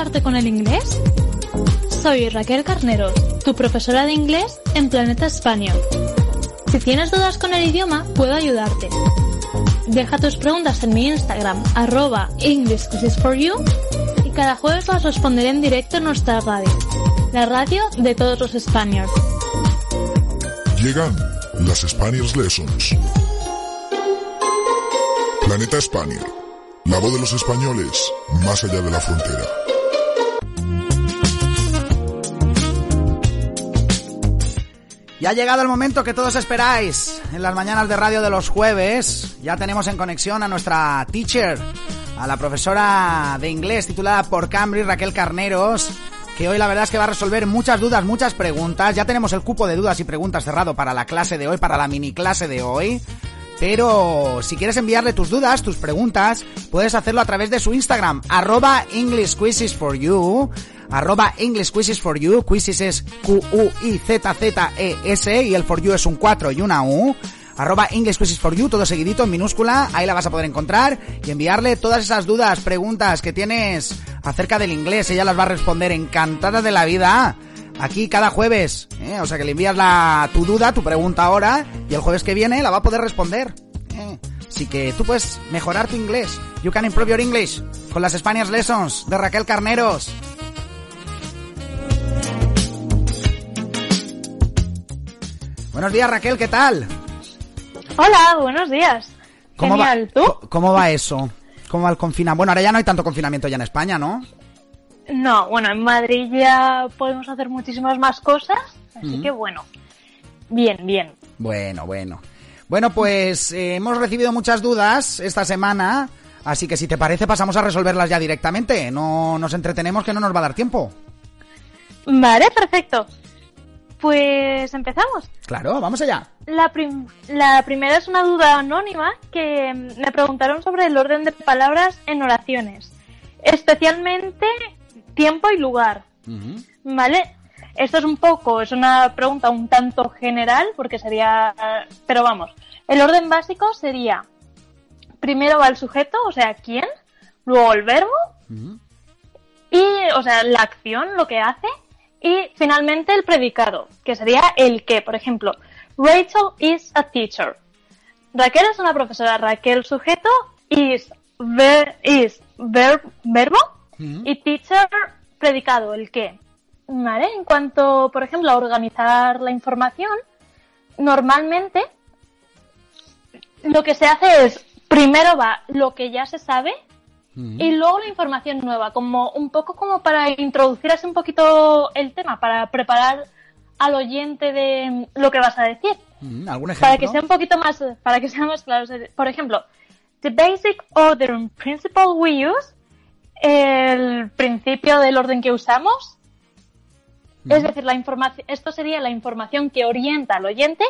ayudarte con el inglés? Soy Raquel Carneros, tu profesora de inglés en Planeta Español. Si tienes dudas con el idioma, puedo ayudarte. Deja tus preguntas en mi Instagram, arroba y cada jueves las responderé en directo en nuestra radio, la radio de todos los españoles. Llegan las Spanish Lessons. Planeta España, la voz de los españoles más allá de la frontera. Ya ha llegado el momento que todos esperáis. En las mañanas de radio de los jueves ya tenemos en conexión a nuestra teacher, a la profesora de inglés titulada por Cambridge, Raquel Carneros, que hoy la verdad es que va a resolver muchas dudas, muchas preguntas. Ya tenemos el cupo de dudas y preguntas cerrado para la clase de hoy, para la mini clase de hoy. Pero si quieres enviarle tus dudas, tus preguntas, puedes hacerlo a través de su Instagram, arroba English Quizzes for You, arroba English Quizzes for You, Quizzes es Q-U-I-Z-Z-E-S y el for you es un 4 y una U, arroba English Quizzes for You, todo seguidito en minúscula, ahí la vas a poder encontrar y enviarle todas esas dudas, preguntas que tienes acerca del inglés, ella las va a responder encantada de la vida aquí cada jueves. ¿eh? O sea que le envías la, tu duda, tu pregunta ahora, y el jueves que viene la va a poder responder. ¿eh? Así que tú puedes mejorar tu inglés. You can improve your English con las Spanish Lessons de Raquel Carneros. Buenos días Raquel, ¿qué tal? Hola, buenos días. ¿Cómo Genial, va, ¿tú? ¿Cómo va eso? ¿Cómo va el confinamiento? Bueno, ahora ya no hay tanto confinamiento ya en España, ¿no? No, bueno, en Madrid ya podemos hacer muchísimas más cosas, así que bueno. Bien, bien. Bueno, bueno. Bueno, pues eh, hemos recibido muchas dudas esta semana, así que si te parece pasamos a resolverlas ya directamente. No nos entretenemos que no nos va a dar tiempo. Vale, perfecto. Pues empezamos. Claro, vamos allá. La, prim- la primera es una duda anónima que me preguntaron sobre el orden de palabras en oraciones, especialmente tiempo y lugar. ¿Vale? Esto es un poco, es una pregunta un tanto general, porque sería, pero vamos, el orden básico sería, primero va el sujeto, o sea, quién, luego el verbo, y, o sea, la acción, lo que hace, y finalmente el predicado, que sería el que, por ejemplo, Rachel is a teacher. Raquel es una profesora, Raquel sujeto, is, ver, is ver- verbo, y teacher predicado, el que. ¿Vale? En cuanto, por ejemplo, a organizar la información, normalmente lo que se hace es, primero va lo que ya se sabe y luego la información nueva, como un poco como para introducir así un poquito el tema, para preparar al oyente de lo que vas a decir ¿Algún para que ejemplo? sea un poquito más para que sea más claro por ejemplo the basic order principle we use el principio del orden que usamos. Es decir la información esto sería la información que orienta al oyente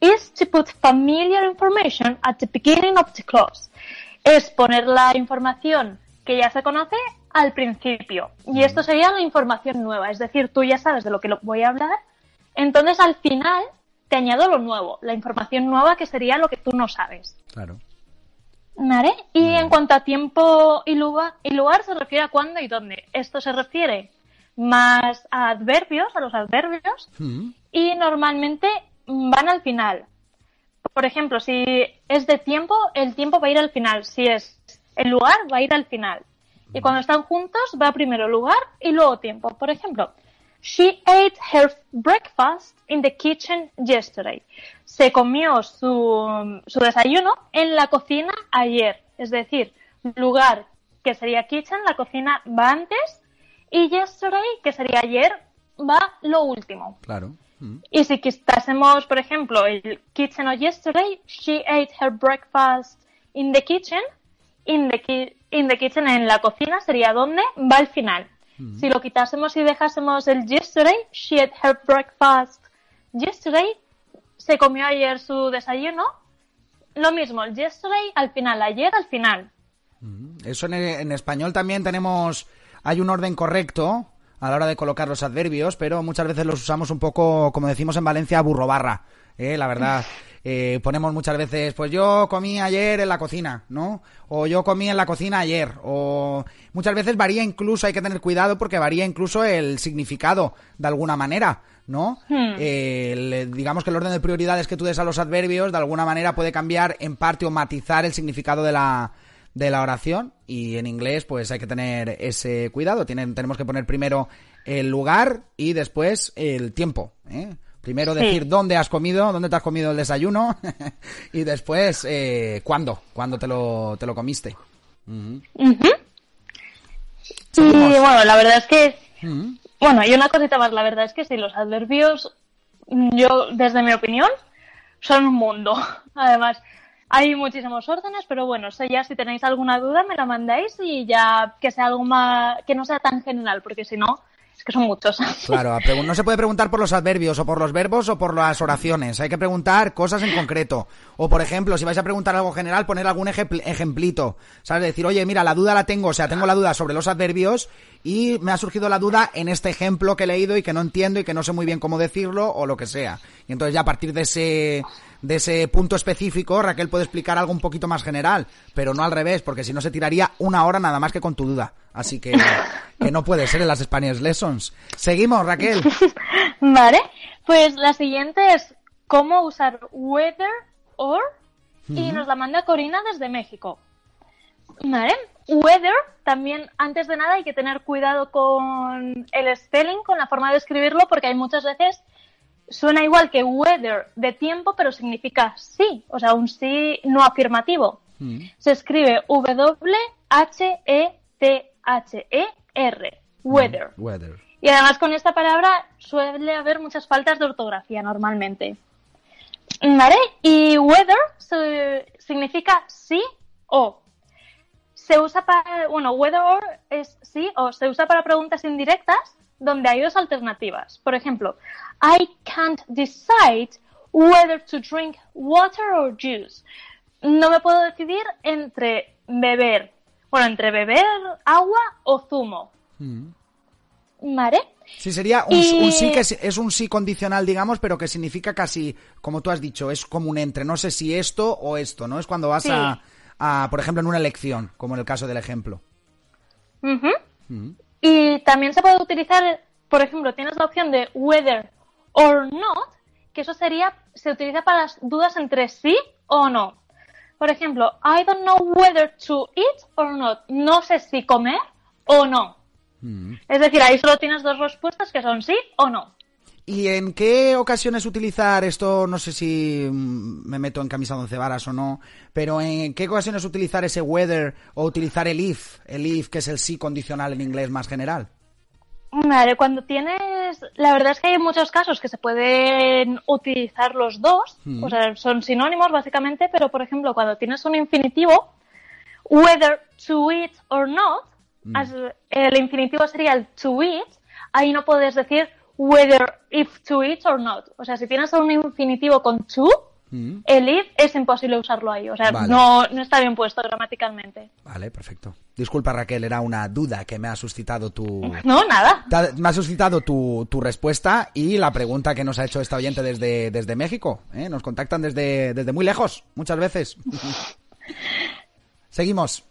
is to put familiar information at the beginning of the clause. Es poner la información que ya se conoce al principio. Y esto sería la información nueva. Es decir tú ya sabes de lo que lo- voy a hablar. Entonces al final te añado lo nuevo, la información nueva que sería lo que tú no sabes. Claro. ¿Vale? Y en cuanto a tiempo y lugar, y lugar se refiere a cuándo y dónde. Esto se refiere más a adverbios, a los adverbios, Mm, y normalmente van al final. Por ejemplo, si es de tiempo, el tiempo va a ir al final. Si es el lugar, va a ir al final. Y cuando están juntos, va primero lugar y luego tiempo. Por ejemplo, She ate her breakfast in the kitchen yesterday. Se comió su, su desayuno en la cocina ayer. Es decir, lugar que sería kitchen, la cocina va antes, y yesterday, que sería ayer, va lo último. claro. Mm, Y si quitásemos, por ejemplo, el kitchen o yesterday, she ate her breakfast in the kitchen. In the, ki- in the kitchen, en la cocina, sería donde va al final. Si lo quitásemos y dejásemos el yesterday, she ate her breakfast yesterday, se comió ayer su desayuno. Lo mismo, el yesterday al final, ayer al final. Eso en, en español también tenemos, hay un orden correcto a la hora de colocar los adverbios, pero muchas veces los usamos un poco, como decimos en Valencia, burro barra, ¿eh? la verdad. eh, ponemos muchas veces, pues yo comí ayer en la cocina, ¿no? O yo comí en la cocina ayer. O muchas veces varía incluso, hay que tener cuidado porque varía incluso el significado de alguna manera. ¿no? Hmm. Eh, digamos que el orden de prioridades que tú des a los adverbios de alguna manera puede cambiar en parte o matizar el significado de la, de la oración y en inglés pues hay que tener ese cuidado. Tienen, tenemos que poner primero el lugar y después el tiempo. ¿eh? Primero decir dónde has comido, dónde te has comido el desayuno y después eh, cuándo, cuándo te lo, te lo comiste. Y bueno, la verdad es que... Bueno, y una cosita más, la verdad es que sí, los adverbios, yo, desde mi opinión, son un mundo. Además, hay muchísimos órdenes, pero bueno, sé ya si tenéis alguna duda me la mandáis y ya que sea algo más, que no sea tan general, porque si no, es que son muchos. Claro, no se puede preguntar por los adverbios o por los verbos o por las oraciones. Hay que preguntar cosas en concreto. O, por ejemplo, si vais a preguntar algo general, poner algún ejemplito. ¿Sabes? Decir, oye, mira, la duda la tengo, o sea, tengo la duda sobre los adverbios y me ha surgido la duda en este ejemplo que he leído y que no entiendo y que no sé muy bien cómo decirlo o lo que sea. Y entonces ya a partir de ese de ese punto específico, Raquel puede explicar algo un poquito más general, pero no al revés, porque si no se tiraría una hora nada más que con tu duda. Así que, que no puede ser en las Spanish Lessons. Seguimos, Raquel. vale, pues la siguiente es cómo usar weather or y nos la manda Corina desde México. Vale, weather también antes de nada hay que tener cuidado con el spelling, con la forma de escribirlo, porque hay muchas veces suena igual que weather de tiempo, pero significa sí, o sea, un sí no afirmativo. Mm. Se escribe W-H-E-T-H-E-R, weather. Mm, weather. Y además con esta palabra suele haber muchas faltas de ortografía normalmente. ¿Vale? Y weather significa sí o. Se usa para, bueno, weather or es sí o, se usa para preguntas indirectas donde hay dos alternativas. Por ejemplo, I can't decide whether to drink water or juice. No me puedo decidir entre beber, bueno, entre beber agua o zumo. Mm. ¿Vale? Sí, sería un, sí que es, un sí condicional, digamos, pero que significa casi, como tú has dicho, es como un entre, no sé si esto o esto, ¿no? Es cuando vas a, por ejemplo, en una elección, como en el caso del ejemplo. Mm. Y también se puede utilizar, por ejemplo, tienes la opción de whether or not, que eso sería, se utiliza para las dudas entre sí o no. Por ejemplo, I don't know whether to eat or not. No sé si comer o no. Mm. Es decir, ahí solo tienes dos respuestas que son sí o no. ¿Y en qué ocasiones utilizar esto? No sé si mm, me meto en camisa de once varas o no, pero ¿en qué ocasiones utilizar ese whether o utilizar el if? El if, que es el sí condicional en inglés más general. Vale, cuando tienes. La verdad es que hay muchos casos que se pueden utilizar los dos, Mm. o sea, son sinónimos básicamente, pero por ejemplo, cuando tienes un infinitivo, whether to eat or not, Mm. el infinitivo sería el to eat, ahí no puedes decir whether if to eat or not. O sea, si tienes un infinitivo con to, Mm. el if es imposible usarlo ahí, o sea, Vale. no, no está bien puesto gramaticalmente. Vale, perfecto. Disculpa Raquel, era una duda que me ha suscitado tu... No, nada. ha- Me ha suscitado tu, tu respuesta y la pregunta que nos ha hecho esta oyente desde, desde México. ¿eh? Nos contactan desde, desde muy lejos, muchas veces. Seguimos.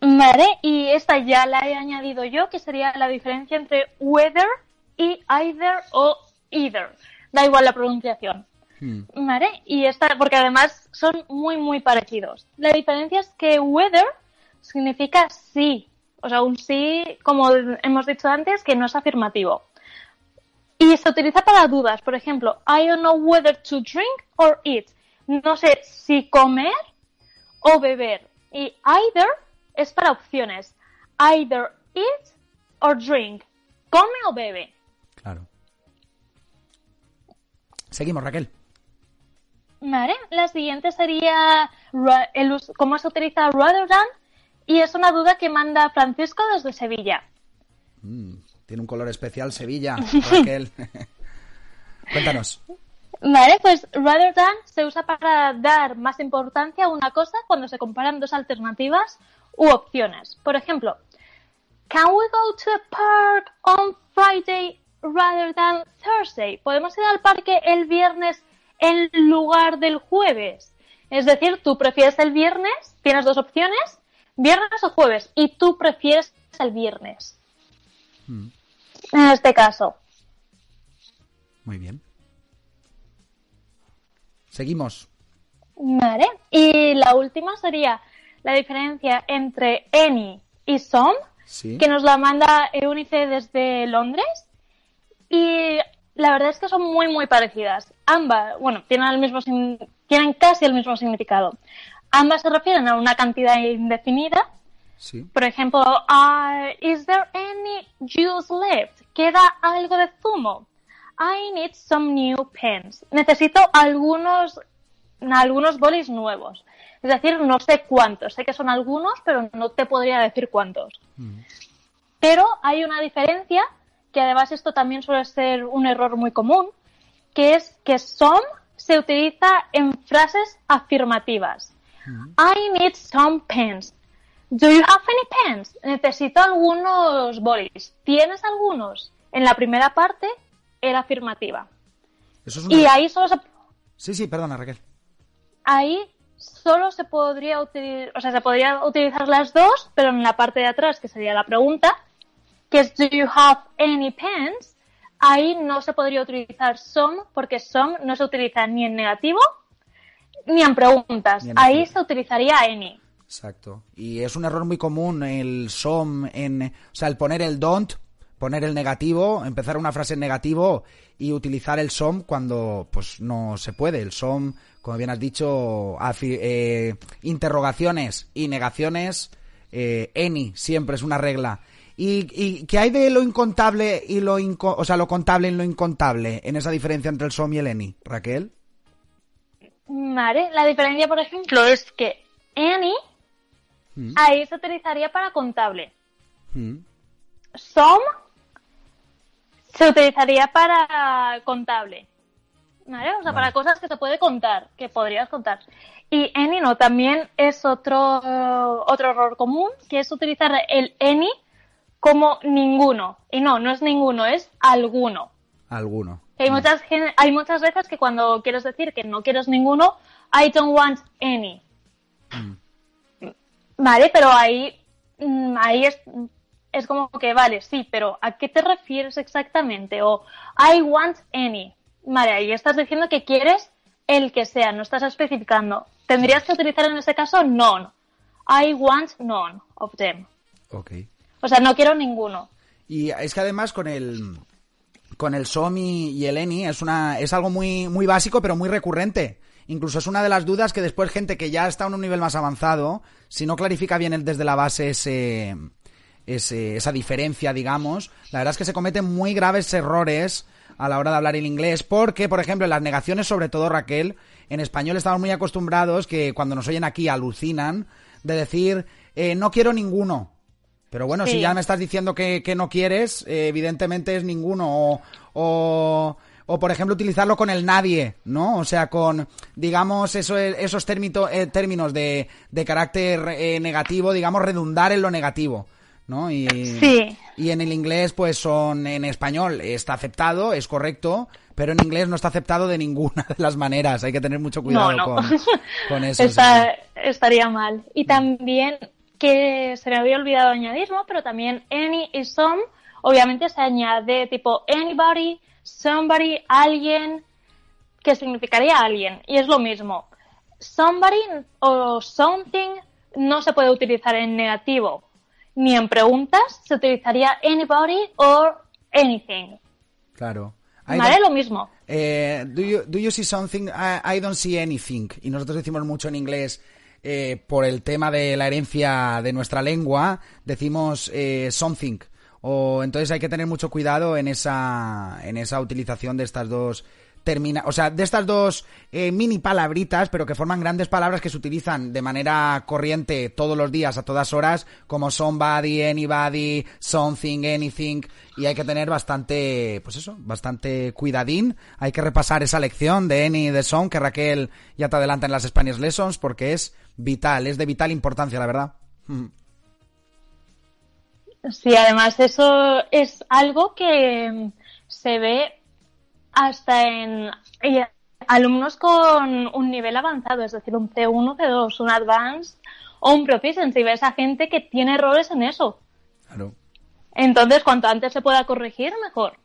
Vale, y esta ya la he añadido yo, que sería la diferencia entre whether y either o either. Da igual la pronunciación. Mm. Vale, y esta, porque además son muy, muy parecidos. La diferencia es que whether significa sí. O sea, un sí, como hemos dicho antes, que no es afirmativo. Y se utiliza para dudas. Por ejemplo, I don't know whether to drink or eat. No sé si comer o beber. Y either es para opciones. Either eat or drink. Come o bebe. Claro. Seguimos, Raquel. Vale, la siguiente sería el cómo se utiliza rather than y es una duda que manda Francisco desde Sevilla. Mm, tiene un color especial Sevilla, Raquel. Cuéntanos. Vale, pues rather than se usa para dar más importancia a una cosa cuando se comparan dos alternativas u opciones. Por ejemplo, Can we go to the park on Friday rather than Thursday? ¿Podemos ir al parque el viernes en lugar del jueves. Es decir, tú prefieres el viernes, tienes dos opciones, viernes o jueves, y tú prefieres el viernes. Mm. En este caso. Muy bien. Seguimos. Vale. Y la última sería la diferencia entre any y some, que nos la manda Eunice desde Londres. Y la verdad es que son muy, muy parecidas. Ambas, bueno, tienen, el mismo, tienen casi el mismo significado. Ambas se refieren a una cantidad indefinida. Sí. Por ejemplo, uh, is there any juice left? ¿Queda algo de zumo? I need some new pens. Necesito algunos, algunos bolis nuevos. Es decir, no sé cuántos. Sé que son algunos, pero no te podría decir cuántos. Mm. Pero hay una diferencia que además esto también suele ser un error muy común, que es que some se utiliza en frases afirmativas. I need some pens. Do you have any pens? Necesito algunos bolis. ¿Tienes algunos? En la primera parte era afirmativa. Y ahí solo se... Sí, sí, perdona Raquel. Ahí solo se podría utilizar, o sea, se podría utilizar las dos, pero en la parte de atrás, que sería la pregunta, que es Do you have any pens? Ahí no se podría utilizar some porque some no se utiliza ni en negativo ni en preguntas. Ahí se utilizaría any. Exacto. Y es un error muy común el some en, o sea, el poner el don't, poner el negativo, empezar una frase en negativo y utilizar el some cuando pues no se puede. El some, como bien has dicho, eh, interrogaciones y negaciones, eh, any siempre es una regla. ¿Y, y qué hay de lo incontable y lo o sea, lo contable y lo incontable en esa diferencia entre el SOM y el ENI, Raquel? Vale, la diferencia, por ejemplo, es que ENI mm. ahí se utilizaría para contable. Mm. SOM se utilizaría para contable. ¿Vale? O sea, para cosas que se puede contar, que podrías contar. Y any no, también es otro, otro error común, que es utilizar el any como ninguno. Y no, no es ninguno, es alguno. Alguno. Hay muchas, hay muchas veces que cuando quieres decir que no quieres ninguno, I don't want any. Mm. Vale, pero ahí, mm, ahí es, es como que, vale, sí, pero ¿a qué te refieres exactamente? O I want any. Vale, ahí estás diciendo que quieres el que sea, no estás especificando. ¿Tendrías que utilizar en ese caso none? I want none of them. Ok. O sea, no quiero ninguno. Y es que además con el con el SOMI y el ENI es una es algo muy muy básico pero muy recurrente. Incluso es una de las dudas que después gente que ya está a un nivel más avanzado, si no clarifica bien desde la base ese, esa diferencia, digamos, la verdad es que se cometen muy graves errores a la hora de hablar el inglés, porque, por ejemplo, en las negaciones, sobre todo Raquel, en español estamos muy acostumbrados que cuando nos oyen aquí alucinan de decir eh, no quiero ninguno. Pero bueno, si ya me estás diciendo que, no quieres, eh, evidentemente es ninguno. O, o, por ejemplo, utilizarlo con el nadie, ¿no? O sea, con, digamos, eso, esos eh, términos de, de carácter eh, negativo, digamos, redundar en lo negativo. ¿no? Y, y en el inglés, pues son en español está aceptado, es correcto, pero en inglés no está aceptado de ninguna de las maneras. Hay que tener mucho cuidado Con, eso. Estaría mal. Y también que se me había olvidado añadirlo, pero también any y some, obviamente se añade tipo anybody, somebody, alguien, que significaría alguien, y es lo mismo. Somebody o something no se puede utilizar en negativo, ni en preguntas, se utilizaría anybody or anything. Claro. ¿Vale? Lo mismo. Eh, do, you, do you see something? I don't see anything. Y nosotros decimos mucho en inglés, eh, por el tema de la herencia de nuestra lengua, decimos eh, something. O, entonces hay que tener mucho cuidado en esa, en esa utilización de estas dos termina, o sea, de estas dos eh, mini palabritas, pero que forman grandes palabras que se utilizan de manera corriente todos los días, a todas horas, como somebody, anybody, something, anything, y hay que tener bastante, pues eso, bastante cuidadín. Hay que repasar esa lección de any de some que Raquel ya te adelanta en las Spanish Lessons, porque es vital, es de vital importancia, la verdad. Sí, además eso es algo que se ve hasta en alumnos con un nivel avanzado, es decir, un C1, C2, un Advanced o un Proficiency. Ves a gente que tiene errores en eso. Claro. Entonces, cuanto antes se pueda corregir, mejor.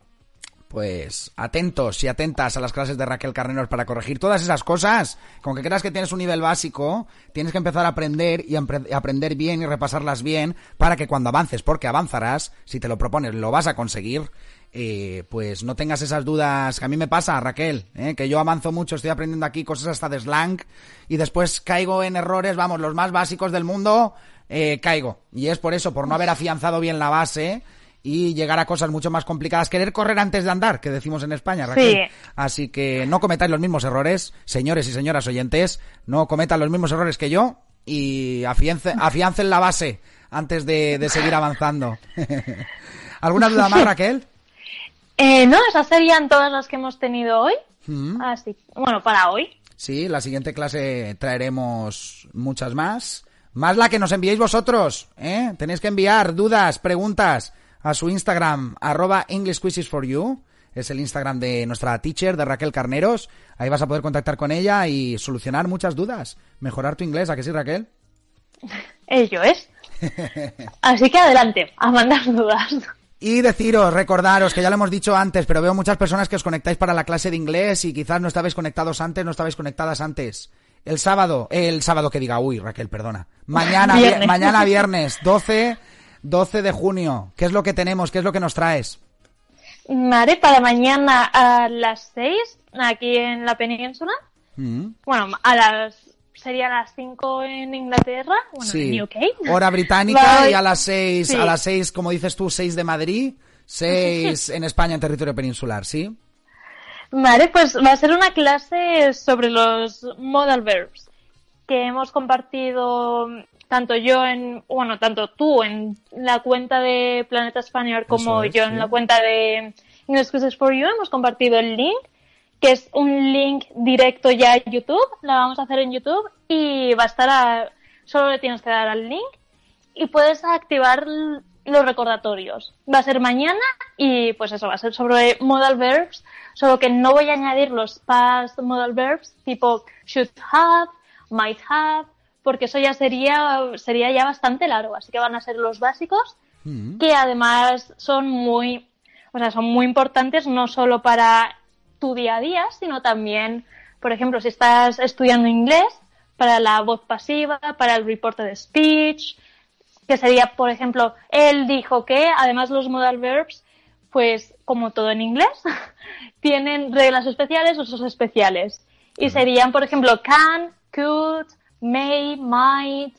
Pues atentos y atentas a las clases de Raquel Carneros para corregir todas esas cosas. Con que creas que tienes un nivel básico, tienes que empezar a aprender y aprender bien y repasarlas bien para que cuando avances, porque avanzarás, si te lo propones, lo vas a conseguir. Eh, pues no tengas esas dudas que a mí me pasa, Raquel, eh, que yo avanzo mucho, estoy aprendiendo aquí cosas hasta de slang y después caigo en errores, vamos, los más básicos del mundo, eh, caigo. Y es por eso, por no haber afianzado bien la base y llegar a cosas mucho más complicadas. Querer correr antes de andar, que decimos en España, Raquel. Así que no cometáis los mismos errores, señores y señoras oyentes, no cometan los mismos errores que yo y afiancen, la base antes de, seguir avanzando. ¿Alguna duda más, Raquel? Eh, no, esas serían todas las que hemos tenido hoy. Mm. Así, bueno, para hoy. Sí, la siguiente clase traeremos muchas más. Más la que nos enviéis vosotros, ¿eh? Tenéis que enviar dudas, preguntas a su Instagram, arroba English Quizzes for You. Es el Instagram de nuestra teacher, de Raquel Carneros. Ahí vas a poder contactar con ella y solucionar muchas dudas. Mejorar tu inglés, ¿a qué sí, Raquel? Ello es. Así que adelante, a mandar dudas. Y deciros, recordaros, que ya lo hemos dicho antes, pero veo muchas personas que os conectáis para la clase de inglés y quizás no estabais conectados antes, no estabais conectadas antes. El sábado, el sábado que diga, uy, Raquel, perdona. Mañana, mañana viernes, 12 12 de junio. ¿Qué es lo que tenemos? ¿Qué es lo que nos traes? Vale, para mañana a las 6, aquí en la península. Mm. Bueno, a las sería a las 5 en Inglaterra, bueno, en UK. Hora británica y a las 6, a las 6, como dices tú, 6 de Madrid, 6 en España en territorio peninsular, ¿sí? Vale, pues va a ser una clase sobre los modal verbs que hemos compartido tanto yo en, bueno, tanto tú en la cuenta de Planeta Spaniard como yo en la cuenta de English Quizzes for You hemos compartido el link, que es un link directo ya a YouTube, la vamos a hacer en YouTube y va a estar a, solo le tienes que dar al link y puedes activar los recordatorios. Va a ser mañana y pues eso va a ser sobre modal verbs, solo que no voy a añadir los past modal verbs tipo should have, might have, porque eso ya sería, sería ya bastante largo. Así que van a ser los básicos, mm. que además son muy, o sea, son muy importantes no solo para tu día a día, sino también, por ejemplo, si estás estudiando inglés, para la voz pasiva, para el reporte de speech, que sería, por ejemplo, él dijo que, además los modal verbs, pues como todo en inglés, tienen reglas especiales, usos especiales. Y serían, por ejemplo, can, could, may, might.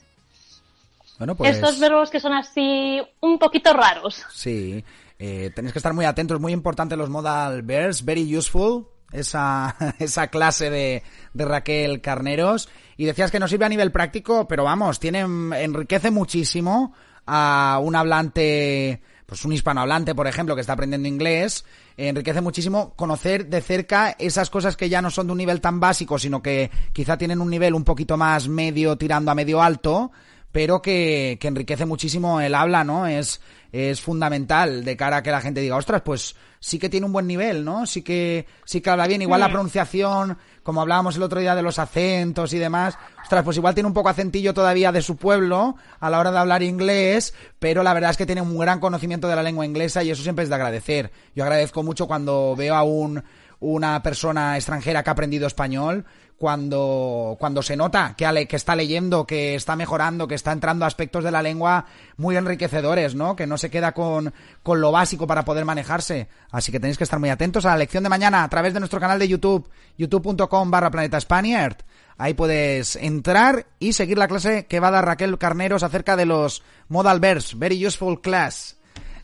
Bueno, pues... Estos verbos que son así un poquito raros. Sí, eh, tenéis que estar muy atentos, muy importante los modal verbs, very useful, esa, esa clase de, de Raquel Carneros. Y decías que no sirve a nivel práctico, pero vamos, tiene, enriquece muchísimo a un hablante, pues un hispanohablante, por ejemplo, que está aprendiendo inglés, enriquece muchísimo conocer de cerca esas cosas que ya no son de un nivel tan básico, sino que quizá tienen un nivel un poquito más medio tirando a medio alto, pero que, que enriquece muchísimo el habla, ¿no? Es, es fundamental de cara a que la gente diga, ostras, pues sí que tiene un buen nivel, ¿no? Sí que, sí que habla bien. Igual la pronunciación, como hablábamos el otro día de los acentos y demás, ostras, pues igual tiene un poco acentillo todavía de su pueblo a la hora de hablar inglés, pero la verdad es que tiene un gran conocimiento de la lengua inglesa y eso siempre es de agradecer. Yo agradezco mucho cuando veo a un, una persona extranjera que ha aprendido español, cuando, cuando se nota que, que está leyendo, que está mejorando, que está entrando aspectos de la lengua muy enriquecedores, ¿no? Que no se queda con, con lo básico para poder manejarse. Así que tenéis que estar muy atentos a la lección de mañana a través de nuestro canal de YouTube, youtube.com barra planeta Spaniard. Ahí puedes entrar y seguir la clase que va a dar Raquel Carneros acerca de los modal verbs. Very useful class.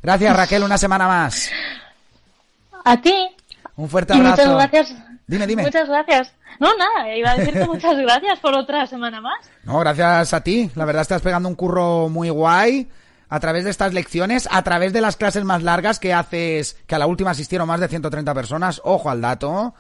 Gracias Raquel, una semana más. A ti. Un fuerte abrazo. muchas gracias. Dime, dime. Muchas gracias. No, nada, iba a decirte muchas gracias por otra semana más. No, gracias a ti. La verdad estás pegando un curro muy guay a través de estas lecciones, a través de las clases más largas que haces, que a la última asistieron más de 130 personas, ojo al dato,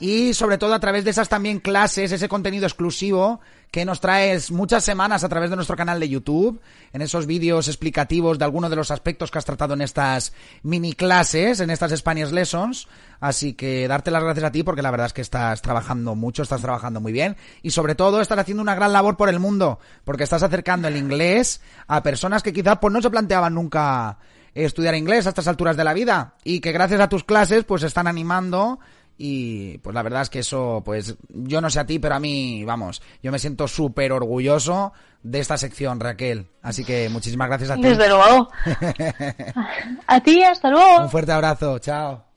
y sobre todo a través de esas también clases, ese contenido exclusivo que nos traes muchas semanas a través de nuestro canal de YouTube, en esos vídeos explicativos de algunos de los aspectos que has tratado en estas mini clases, en estas Spanish Lessons. Así que darte las gracias a ti porque la verdad es que estás trabajando mucho, estás trabajando muy bien y sobre todo estás haciendo una gran labor por el mundo porque estás acercando el inglés a personas que quizás pues no se planteaban nunca estudiar inglés a estas alturas de la vida y que gracias a tus clases pues están animando y pues la verdad es que eso, pues yo no sé a ti, pero a mí, vamos, yo me siento súper orgulloso de esta sección, Raquel. Así que muchísimas gracias a ti. Desde luego. a ti, hasta luego. Un fuerte abrazo, chao.